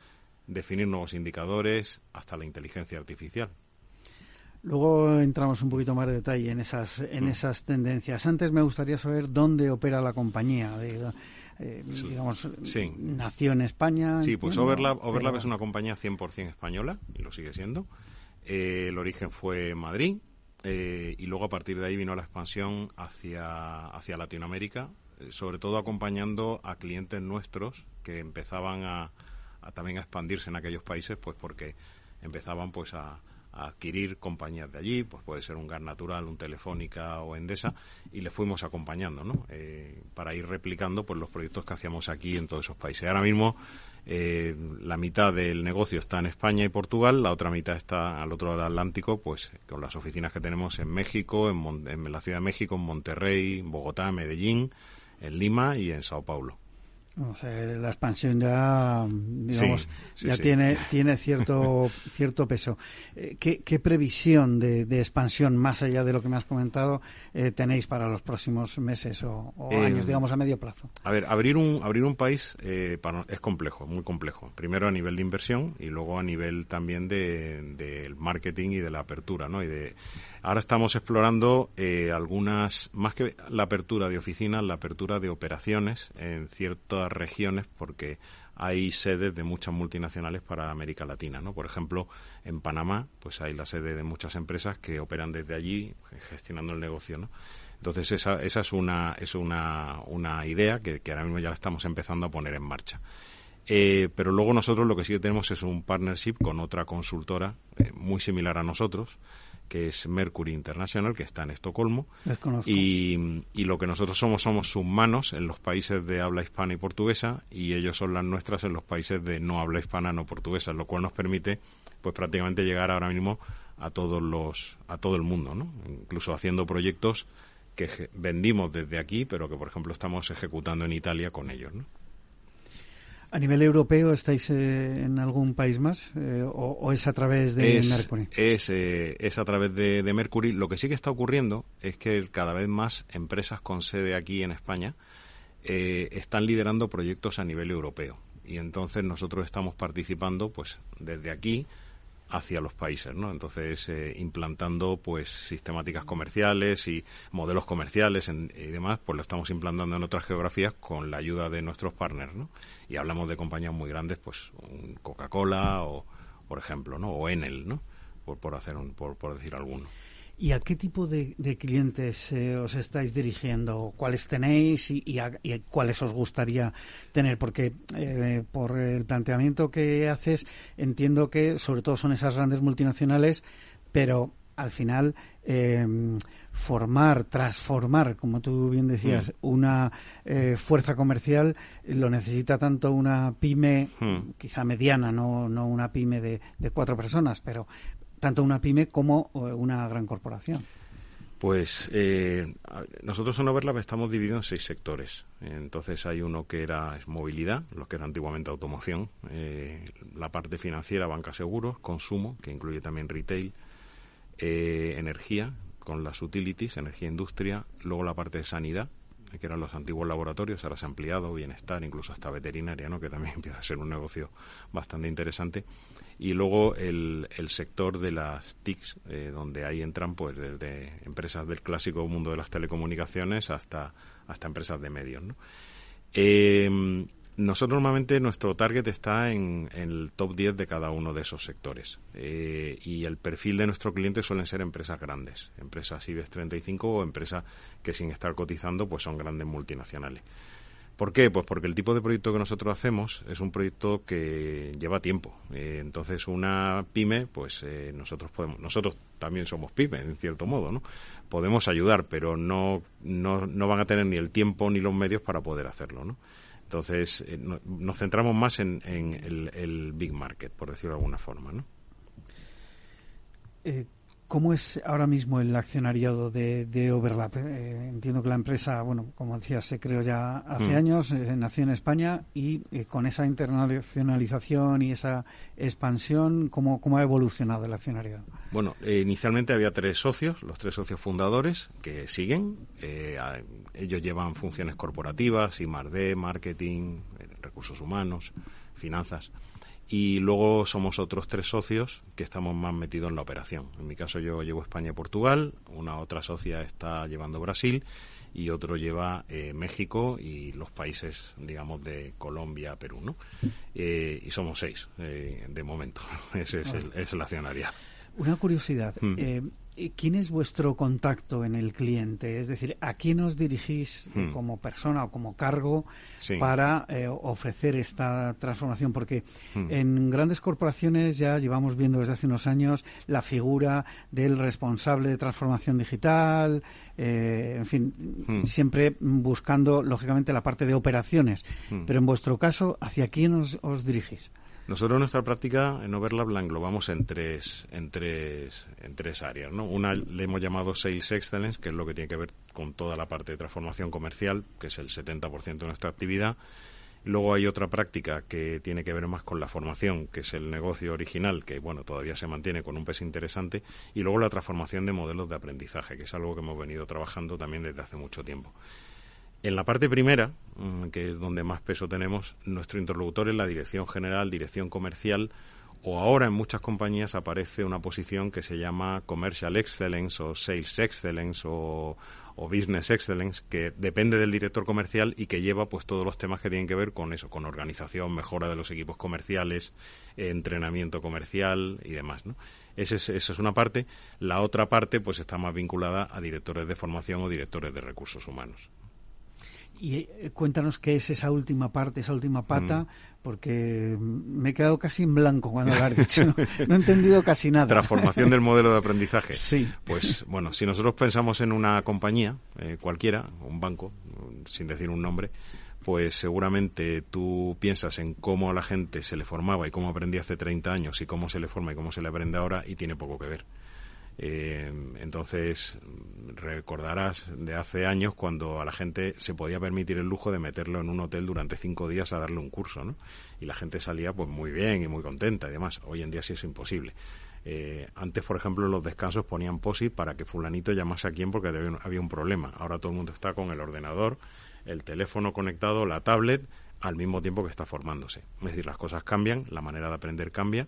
F: definir nuevos indicadores, hasta la inteligencia artificial.
B: Luego entramos un poquito más de detalle en esas, en mm. esas tendencias. Antes me gustaría saber dónde opera la compañía. Eh, digamos, nació en España.
F: Sí, pues Overlap, Overlap es una compañía 100% española y lo sigue siendo. Eh, el origen fue Madrid eh, y luego a partir de ahí vino la expansión hacia, hacia Latinoamérica, eh, sobre todo acompañando a clientes nuestros que empezaban a, también a expandirse en aquellos países, pues porque empezaban pues a, adquirir compañías de allí, pues puede ser un Gas Natural, un Telefónica o Endesa, y le fuimos acompañando, ¿no? para ir replicando pues los proyectos que hacíamos aquí en todos esos países. Ahora mismo eh, la mitad del negocio está en España y Portugal, la otra mitad está al otro lado del Atlántico, pues con las oficinas que tenemos en México, en, la Ciudad de México, en Monterrey, Bogotá, Medellín, en Lima y en Sao Paulo.
B: O sea, la expansión ya, digamos, ya tiene tiene cierto cierto peso. Eh, ¿Qué, previsión de, expansión más allá de lo que me has comentado eh, tenéis para los próximos meses o, eh, años, digamos, a medio plazo?
F: A ver, abrir un abrir un país es complejo, muy complejo. Primero a nivel de inversión y luego a nivel también del de, marketing y de la apertura, ¿no? Y de Ahora estamos explorando eh, algunas, más que la apertura de oficinas, la apertura de operaciones en ciertas regiones, porque hay sedes de muchas multinacionales para América Latina, ¿no? Por ejemplo, en Panamá, pues hay la sede de muchas empresas que operan desde allí gestionando el negocio, ¿no? Entonces esa, esa es una es una, una idea que, ahora mismo ya la estamos empezando a poner en marcha. Eh, pero luego nosotros lo que sí tenemos es un partnership con otra consultora eh, muy similar a nosotros, que es Mercury International, que está en Estocolmo. Y, y, lo que nosotros somos, somos sus manos en los países de habla hispana y portuguesa, y ellos son las nuestras en los países de no habla hispana, no portuguesa, lo cual nos permite, pues prácticamente llegar ahora mismo a todos los, a todo el mundo, ¿no? Incluso haciendo proyectos que vendimos desde aquí, pero que por ejemplo estamos ejecutando en Italia con ellos, ¿no?
B: ¿A nivel europeo estáis eh, en algún país más eh, o, es a través de Mercury?
F: Es, eh, es a través de, Mercury. Lo que sí que está ocurriendo es que cada vez más empresas con sede aquí en España están liderando proyectos a nivel europeo. Y entonces nosotros estamos participando pues desde aquí hacia los países, ¿no? Entonces, eh, implantando pues sistemáticas comerciales y modelos comerciales y demás, pues lo estamos implantando en otras geografías con la ayuda de nuestros partners, ¿no? Y hablamos de compañías muy grandes, pues Coca-Cola o, por ejemplo, ¿no? O Enel, ¿no? Por, por hacer un, por, por decir alguno.
B: ¿Y a qué tipo de, clientes eh, os estáis dirigiendo? ¿Cuáles tenéis y, a, cuáles os gustaría tener? Porque eh, por el planteamiento que haces, entiendo que sobre todo son esas grandes multinacionales, pero al final em, formar, transformar, como tú bien decías, mm. una eh, fuerza comercial lo necesita tanto una pyme, mm. quizá mediana, no, no una pyme de, de cuatro personas, pero tanto una pyme como eh, una gran corporación?
F: Pues eh, nosotros en Overlap estamos divididos en seis sectores. Entonces hay uno que era movilidad, lo que era antiguamente automoción, eh, la parte financiera, banca seguros, consumo, que incluye también retail, energía, con las utilities, energía industria, luego la parte de sanidad, que eran los antiguos laboratorios, ahora se ha ampliado, bienestar, incluso hasta veterinaria, ¿no? que también empieza a ser un negocio bastante interesante y luego el, el sector de las TICs, eh, donde ahí entran pues desde empresas del clásico mundo de las telecomunicaciones hasta, hasta empresas de medios. ¿no? Em, nosotros normalmente nuestro target está en, el top 10 de cada uno de esos sectores eh, y el perfil de nuestro cliente suelen ser empresas grandes, empresas IBEX 35 o empresas que sin estar cotizando pues son grandes multinacionales. ¿Por qué? Pues porque el tipo de proyecto que nosotros hacemos es un proyecto que lleva tiempo. Eh, entonces, una pyme, pues eh, nosotros podemos, nosotros también somos pyme, en cierto modo, ¿no? Podemos ayudar, pero no, no, no van a tener ni el tiempo ni los medios para poder hacerlo, ¿no? Entonces, eh, nos centramos más en, el, el, big market, por decirlo de alguna forma, ¿no?
B: ¿Cómo es ahora mismo el accionariado de, Overlap? Eh, entiendo que la empresa, bueno, como decía, se creó ya hace mm. años, eh, nació en España y eh, con esa internacionalización y esa expansión, ¿cómo, cómo ha evolucionado el accionariado?
F: Bueno, inicialmente había tres socios, los tres socios fundadores que siguen. ellos llevan funciones corporativas, I+D, marketing, recursos humanos, finanzas y luego somos otros tres socios que estamos más metidos en la operación. En mi caso yo llevo España y Portugal, una otra socia está llevando Brasil y otro lleva eh, México y los países, digamos, de Colombia, Perú, ¿no? Eh, y somos seis eh, de momento. Ese es, el, es el accionariado.
B: Una curiosidad. Mm. ¿Quién es vuestro contacto en el cliente? Es decir, ¿a quién os dirigís hmm. como persona o como cargo para eh, ofrecer esta transformación? Porque hmm. en grandes corporaciones ya llevamos viendo desde hace unos años la figura del responsable de transformación digital, eh, en fin, hmm. siempre buscando, lógicamente, la parte de operaciones. Pero en vuestro caso, ¿hacia quién os dirigís?
F: Nosotros nuestra práctica en Overlap la englobamos en tres, en tres, en tres áreas. ¿no? Una le hemos llamado Sales Excellence, que es lo que tiene que ver con toda la parte de transformación comercial, que es el 70% de nuestra actividad. Luego hay otra práctica que tiene que ver más con la formación, que es el negocio original, que bueno, todavía se mantiene con un peso interesante, y luego la transformación de modelos de aprendizaje, que es algo que hemos venido trabajando también desde hace mucho tiempo. En la parte primera, mm, que es donde más peso tenemos, nuestro interlocutor es la dirección general, dirección comercial, o ahora en muchas compañías aparece una posición que se llama Commercial Excellence o Sales Excellence o, Business Excellence, que depende del director comercial y que lleva pues todos los temas que tienen que ver con eso, con organización, mejora de los equipos comerciales, entrenamiento comercial y demás, ¿no? Esa es, esa es una parte. La otra parte pues está más vinculada a directores de formación o directores de recursos humanos.
B: Y eh, cuéntanos qué es esa última parte, esa última pata, mm. porque me he quedado casi en blanco cuando lo has dicho. No, he entendido casi nada.
F: Transformación del modelo de aprendizaje.
B: Sí.
F: Pues bueno, si nosotros pensamos en una compañía, eh, cualquiera, un banco, sin decir un nombre, pues seguramente tú piensas en cómo a la gente se le formaba y cómo aprendía hace 30 años y cómo se le forma y cómo se le aprende ahora y tiene poco que ver. Eh, entonces, recordarás de hace años cuando a la gente se podía permitir el lujo de meterlo en un hotel durante cinco días a darle un curso, ¿no? Y la gente salía pues muy bien y muy contenta y demás. Hoy en día sí es imposible. Eh, antes, por ejemplo, los descansos ponían posit para que fulanito llamase a quien porque había un problema. Ahora todo el mundo está con el ordenador, el teléfono conectado, la tablet, al mismo tiempo que está formándose. Es decir, las cosas cambian, la manera de aprender cambia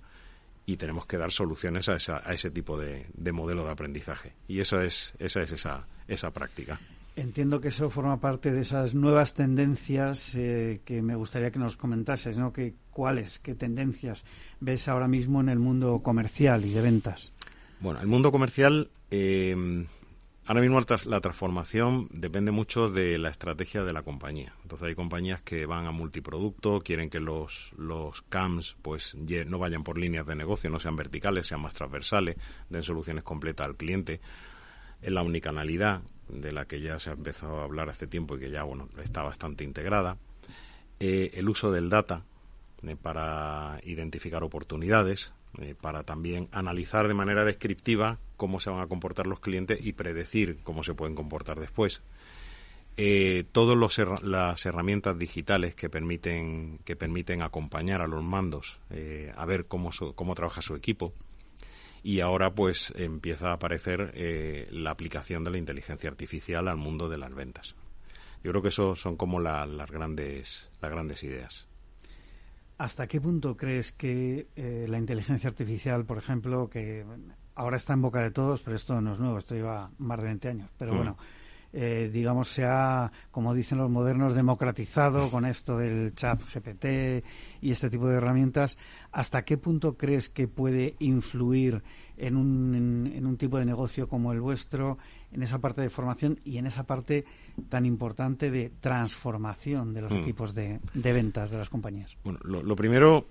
F: y tenemos que dar soluciones a, a ese tipo de, modelo de aprendizaje. Y eso es, esa es esa, esa práctica.
B: Entiendo que eso forma parte de esas nuevas tendencias eh, que me gustaría que nos comentases, ¿no? Que, ¿Cuáles, qué tendencias ves ahora mismo en el mundo comercial y de ventas?
F: Bueno, el mundo comercial eh, Ahora mismo la transformación depende mucho de la estrategia de la compañía. Entonces hay compañías que van a multiproducto, quieren que los, los CAMs pues no vayan por líneas de negocio, no sean verticales, sean más transversales, den soluciones completas al cliente. En la unicanalidad, de la que ya se ha empezado a hablar hace tiempo y que ya bueno está bastante integrada. Eh, el uso del data eh, para identificar oportunidades, eh, para también analizar de manera descriptiva cómo se van a comportar los clientes y predecir cómo se pueden comportar después. Eh, todas las herramientas digitales que permiten que permiten acompañar a los mandos eh, a ver cómo cómo trabaja su equipo. Y ahora pues empieza a aparecer eh, la aplicación de la inteligencia artificial al mundo de las ventas. Yo creo que eso son como las grandes las grandes ideas
B: ¿Hasta qué punto crees que eh, la inteligencia artificial, por ejemplo, que ahora está en boca de todos, pero esto no es nuevo, esto lleva más de 20 años, pero mm. bueno, eh, digamos, se ha, como dicen los modernos, democratizado con esto del chat GPT y este tipo de herramientas, ¿hasta qué punto crees que puede influir en un, en, un tipo de negocio como el vuestro, en esa parte de formación y en esa parte tan importante de transformación de los mm. equipos de, ventas de las compañías?
F: Bueno, lo, primero,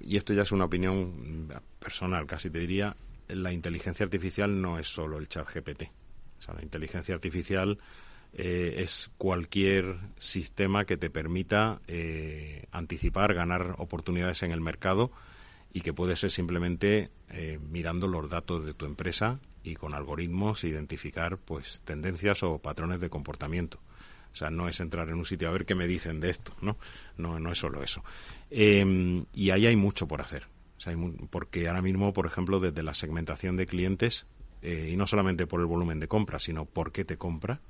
F: y esto ya es una opinión personal, casi te diría, la inteligencia artificial no es solo el chat GPT. O sea, la inteligencia artificial eh, es cualquier sistema que te permita eh, anticipar, ganar oportunidades en el mercado y que puede ser simplemente eh, mirando los datos de tu empresa y con algoritmos identificar pues tendencias o patrones de comportamiento. O sea, no es entrar en un sitio a ver qué me dicen de esto, ¿no? No, no es solo eso. Em, y ahí hay mucho por hacer. porque ahora mismo, por ejemplo, desde la segmentación de clientes, eh, y no solamente por el volumen de compra, sino por qué te compra,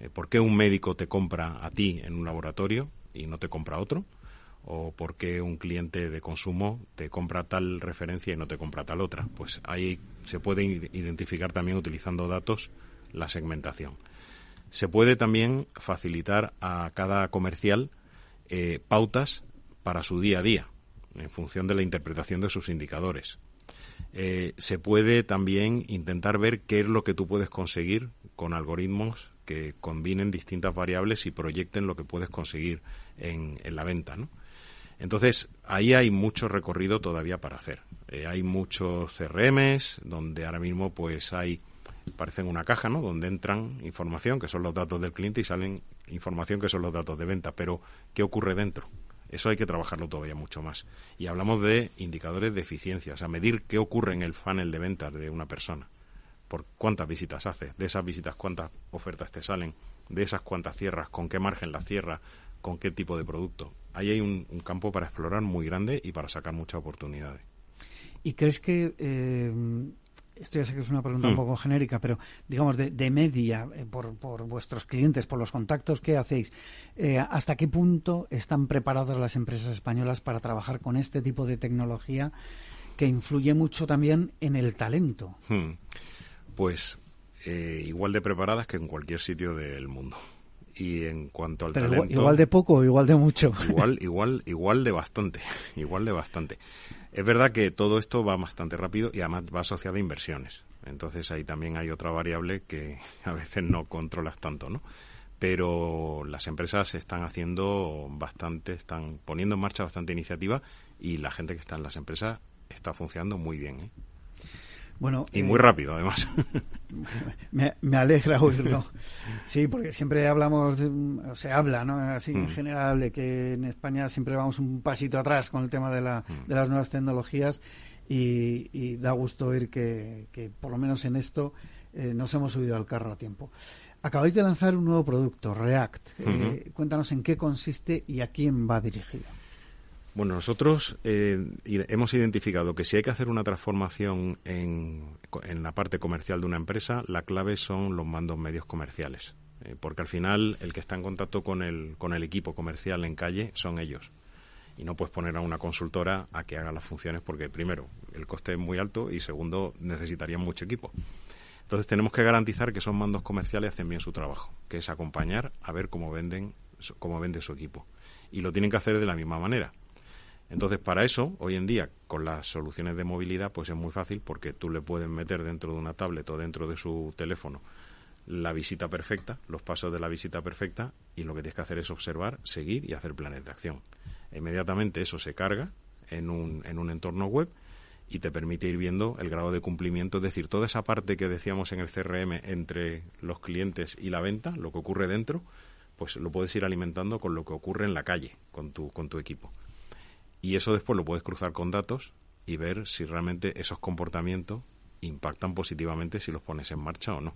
F: eh, por qué un médico te compra a ti en un laboratorio y no te compra otro, o por qué un cliente de consumo te compra tal referencia y no te compra tal otra. Pues ahí se puede identificar también utilizando datos la segmentación. Se puede también facilitar a cada comercial eh, pautas para su día a día, en función de la interpretación de sus indicadores. Eh, se puede también intentar ver qué es lo que tú puedes conseguir con algoritmos que combinen distintas variables y proyecten lo que puedes conseguir en, en la venta, ¿no? Entonces, ahí hay mucho recorrido todavía para hacer. Eh, hay muchos CRMs donde ahora mismo pues hay, parecen una caja, ¿no? Donde entran información, que son los datos del cliente, y salen información, que son los datos de venta. Pero, ¿qué ocurre dentro? Eso hay que trabajarlo todavía mucho más. Y hablamos de indicadores de eficiencia, o sea, medir qué ocurre en el funnel de ventas de una persona. Por cuántas visitas haces, de esas visitas cuántas ofertas te salen, de esas cuántas cierras, con qué margen las cierras, con qué tipo de producto. Ahí hay un, campo para explorar muy grande y para sacar muchas oportunidades.
B: ¿Y crees que, eh, esto ya sé que es una pregunta un hmm. poco genérica, pero digamos de, media eh, por, por, vuestros clientes, por los contactos que hacéis, eh, ¿hasta qué punto están preparadas las empresas españolas para trabajar con este tipo de tecnología que influye mucho también en el talento? Hmm.
F: Pues igual de preparadas que en cualquier sitio del mundo y en cuanto al talento
B: igual, de poco o igual de mucho.
F: Igual igual igual de bastante igual de bastante. Es verdad que todo esto va bastante rápido y además va asociado a inversiones. Entonces ahí también hay otra variable que a veces no controlas tanto no pero las empresas están haciendo bastante están poniendo en marcha bastante iniciativa y la gente que está en las empresas está funcionando muy bien ¿eh?
B: Bueno,
F: y muy eh, rápido, además.
B: Me, alegra oírlo. Sí, porque siempre hablamos, o se habla, ¿no? Así en mm. general, de que en España siempre vamos un pasito atrás con el tema de, la, mm. de las nuevas tecnologías y, da gusto oír que, por lo menos en esto, eh, nos hemos subido al carro a tiempo. Acabáis de lanzar un nuevo producto, React. Eh, cuéntanos en qué consiste y a quién va dirigido.
F: Bueno, nosotros eh, hemos identificado que si hay que hacer una transformación en, la parte comercial de una empresa, la clave son los mandos medios comerciales. Eh, porque al final el que está en contacto con el, con el equipo comercial en calle son ellos. Y no puedes poner a una consultora a que haga las funciones porque, primero, el coste es muy alto y, segundo, necesitarían mucho equipo. Entonces tenemos que garantizar que esos mandos comerciales hacen bien su trabajo, que es acompañar a ver cómo venden, cómo vende su equipo. Y lo tienen que hacer de la misma manera. Entonces, para eso, hoy en día, con las soluciones de movilidad, pues es muy fácil porque tú le puedes meter dentro de una tablet o dentro de su teléfono la visita perfecta, los pasos de la visita perfecta, y lo que tienes que hacer es observar, seguir y hacer planes de acción. Inmediatamente eso se carga en un, en un entorno web y te permite ir viendo el grado de cumplimiento, es decir, toda esa parte que decíamos en el CRM entre los clientes y la venta, lo que ocurre dentro, pues lo puedes ir alimentando con lo que ocurre en la calle con tu, con tu equipo. Y eso después lo puedes cruzar con datos y ver si realmente esos comportamientos impactan positivamente si los pones en marcha o no.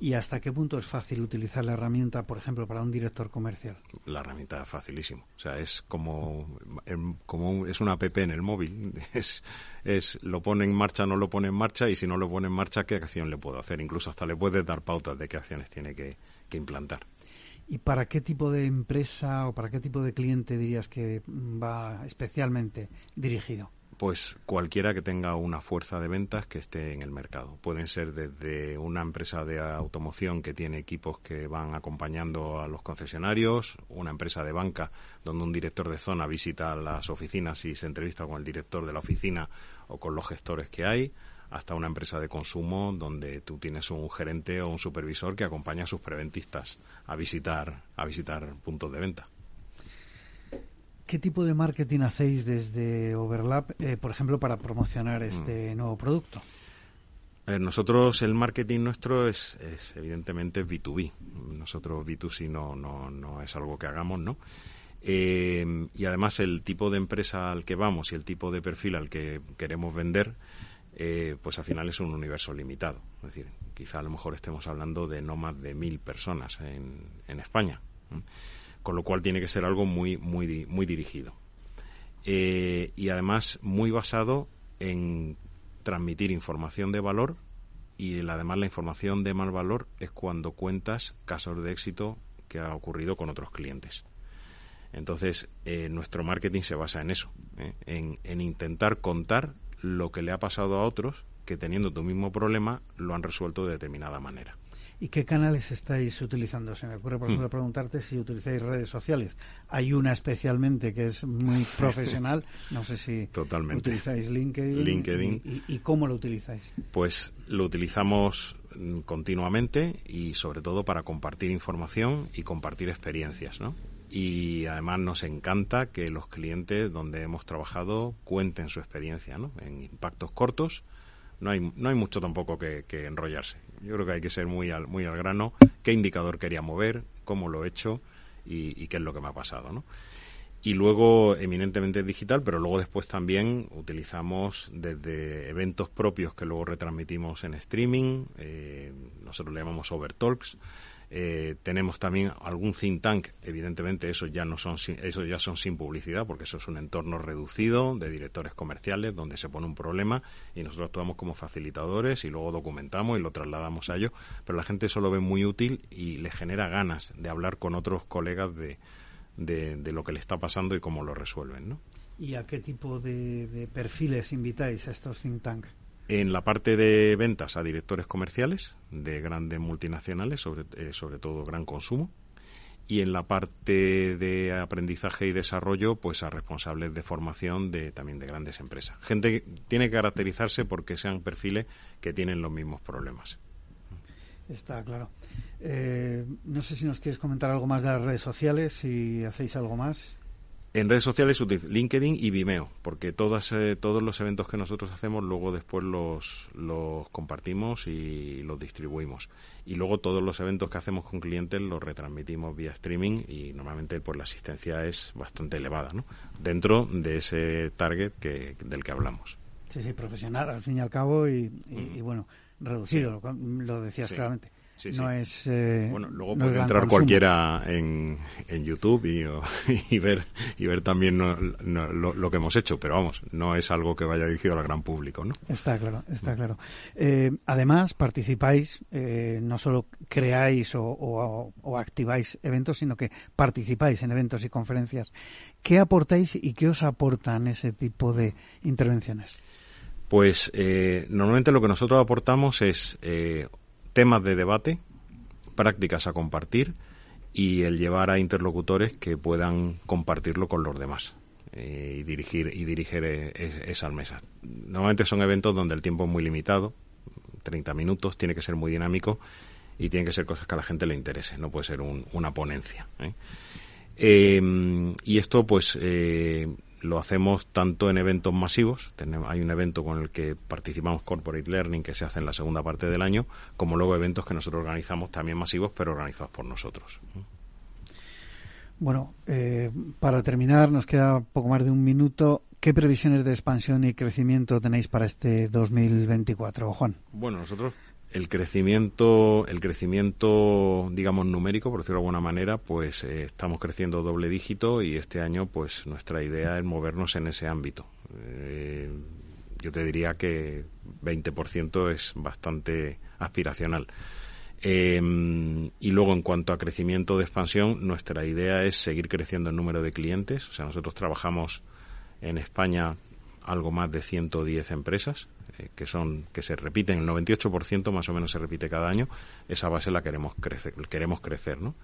B: ¿Y hasta qué punto es fácil utilizar la herramienta, por ejemplo, para un director comercial?
F: La herramienta es facilísimo. O sea, es como, em, como es una app en el móvil. Es, es lo pone en marcha, no lo pone en marcha y si no lo pone en marcha, ¿qué acción le puedo hacer? Incluso hasta le puedes dar pautas de qué acciones tiene que implantar.
B: ¿Y para qué tipo de empresa o para qué tipo de cliente dirías que va especialmente dirigido?
F: Pues cualquiera que tenga una fuerza de ventas que esté en el mercado. Pueden ser desde una empresa de automoción que tiene equipos que van acompañando a los concesionarios, una empresa de banca donde un director de zona visita las oficinas y se entrevista con el director de la oficina o con los gestores que hay, hasta una empresa de consumo donde tú tienes un gerente o un supervisor que acompaña a sus preventistas a visitar, a visitar puntos de venta.
B: ¿Qué tipo de marketing hacéis desde Overlap, eh, por ejemplo, para promocionar este mm. nuevo producto?
F: nosotros, el marketing nuestro es, evidentemente B2B. Nosotros B2C no, no, no es algo que hagamos, ¿no? Eh, y además el tipo de empresa al que vamos y el tipo de perfil al que queremos vender eh, pues al final es un universo limitado. Es decir, quizá a lo mejor estemos hablando de no más de mil personas en, España, con lo cual tiene que ser algo muy, muy, muy dirigido. Eh, y además muy basado en transmitir información de valor y además la información de mal valor es cuando cuentas casos de éxito que ha ocurrido con otros clientes. Entonces, eh, nuestro marketing se basa en eso, en, intentar contar lo que le ha pasado a otros que teniendo tu mismo problema lo han resuelto de determinada manera.
B: ¿Y qué canales estáis utilizando? Se me ocurre, por ejemplo, hmm. preguntarte si utilizáis redes sociales. Hay una especialmente que es muy profesional. No sé si utilizáis LinkedIn.
F: LinkedIn.
B: Y, cómo lo utilizáis?
F: Pues lo utilizamos mm, continuamente y sobre todo para compartir información y compartir experiencias, ¿no? Y además nos encanta que los clientes donde hemos trabajado cuenten su experiencia ¿no? en impactos cortos. No hay, no hay mucho tampoco que, enrollarse. Yo creo que hay que ser muy al, muy al grano. ¿Qué indicador quería mover? ¿Cómo lo he hecho? Y, qué es lo que me ha pasado. ¿no? Y luego, eminentemente digital, pero luego después también utilizamos desde eventos propios que luego retransmitimos en streaming. Eh, nosotros le llamamos Overtalks eh, tenemos también algún think tank, evidentemente eso ya no son eso ya son sin publicidad porque eso es un entorno reducido de directores comerciales donde se pone un problema y nosotros actuamos como facilitadores y luego documentamos y lo trasladamos a ellos, pero la gente eso lo ve muy útil y le genera ganas de hablar con otros colegas de, de, lo que le está pasando y cómo lo resuelven, ¿no?
B: ¿Y a qué tipo de, de perfiles invitáis a estos think tanks?
F: En la parte de ventas a directores comerciales de grandes multinacionales, sobre, eh, sobre todo gran consumo, y en la parte de aprendizaje y desarrollo, pues a responsables de formación de también de grandes empresas. Gente que tiene que caracterizarse porque sean perfiles que tienen los mismos problemas.
B: Está claro. Eh, no sé si nos quieres comentar algo más de las redes sociales, si hacéis algo más.
F: En redes sociales LinkedIn y Vimeo, porque todas, eh, todos los eventos que nosotros hacemos luego después los, los compartimos y los distribuimos. Y luego todos los eventos que hacemos con clientes los retransmitimos vía streaming y normalmente pues la asistencia es bastante elevada, ¿no? Dentro de ese target que, del que hablamos.
B: Sí, sí, profesional al fin y al cabo y, y, bueno, reducido, lo, decías claramente. No es. Eh,
F: bueno, luego puede entrar cualquiera en, en YouTube y, y, ver y ver también lo, que hemos hecho, pero vamos, no es algo que vaya dirigido al gran público, ¿no?
B: Está claro, está claro. Eh, además, participáis, eh, no solo creáis o, o, activáis eventos, sino que participáis en eventos y conferencias. ¿Qué aportáis y qué os aportan ese tipo de intervenciones?
F: Pues normalmente lo que nosotros aportamos es temas de debate, prácticas a compartir y el llevar a interlocutores que puedan compartirlo con los demás eh, y dirigir y dirigir e, esas mesas. Normalmente son eventos donde el tiempo es muy limitado, 30 minutos, tiene que ser muy dinámico y tiene que ser cosas que a la gente le interese, no puede ser una ponencia. ¿eh? Eh, y esto, pues, lo hacemos tanto en eventos masivos, tenemos, hay un evento con el que participamos Corporate Learning que se hace en la segunda parte del año, como luego eventos que nosotros organizamos también masivos, pero organizados por nosotros.
B: Bueno, eh, para terminar, nos queda poco más de un minuto. ¿Qué previsiones de expansión y crecimiento tenéis para este 2024, Juan?
F: Bueno, nosotros el crecimiento, el crecimiento, digamos, numérico, por decirlo de alguna manera, pues eh, estamos creciendo doble dígito y este año, pues nuestra idea es movernos en ese ámbito. Eh, yo te diría que 20% es bastante aspiracional. Eh, y luego, en cuanto a crecimiento de expansión, nuestra idea es seguir creciendo el número de clientes. O sea, nosotros trabajamos en España algo más de 110 empresas eh, que son que se repiten, el 98% más o menos se repite cada año, esa base la queremos crecer, queremos crecer, ¿no?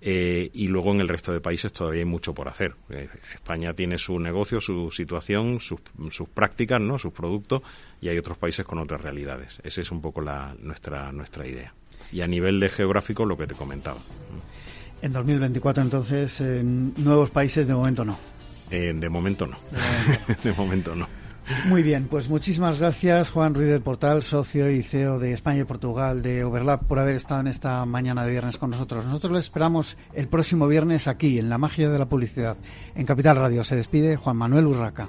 F: Eh, y luego en el resto de países todavía hay mucho por hacer. Eh, España tiene su negocio, su situación, sus, sus, prácticas, ¿no? sus productos, y hay otros países con otras realidades. Esa es un poco la, nuestra, nuestra idea. Y a nivel de geográfico, lo que te comentaba.
B: En 2024, entonces, en nuevos países de momento no.
F: de momento no. de momento no.
B: Muy bien, pues muchísimas gracias Juan Ruiz del Portal, socio y CEO de España y Portugal de Overlap, por haber estado en esta mañana de viernes con nosotros. Nosotros le esperamos el próximo viernes aquí, en La Magia de la Publicidad, en Capital Radio. Se despide Juan Manuel Urraca.